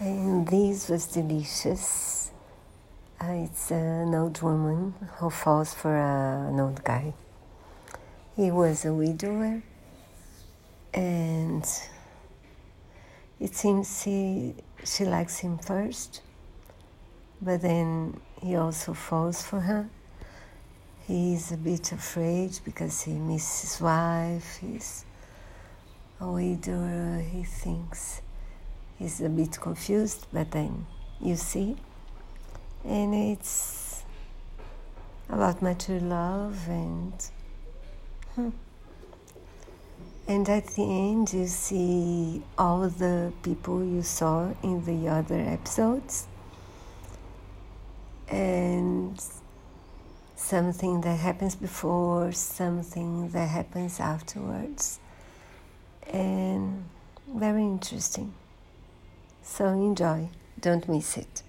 And this was delicious. Uh, it's an old woman who falls for a, an old guy. He was a widower, and it seems she, she likes him first, but then he also falls for her. He's a bit afraid because he misses his wife. He's a widower. He thinks he's a bit confused, but then you see, and it's about mature love and. Hmm. And at the end, you see all the people you saw in the other episodes, and something that happens before, something that happens afterwards, and very interesting. So enjoy, don't miss it.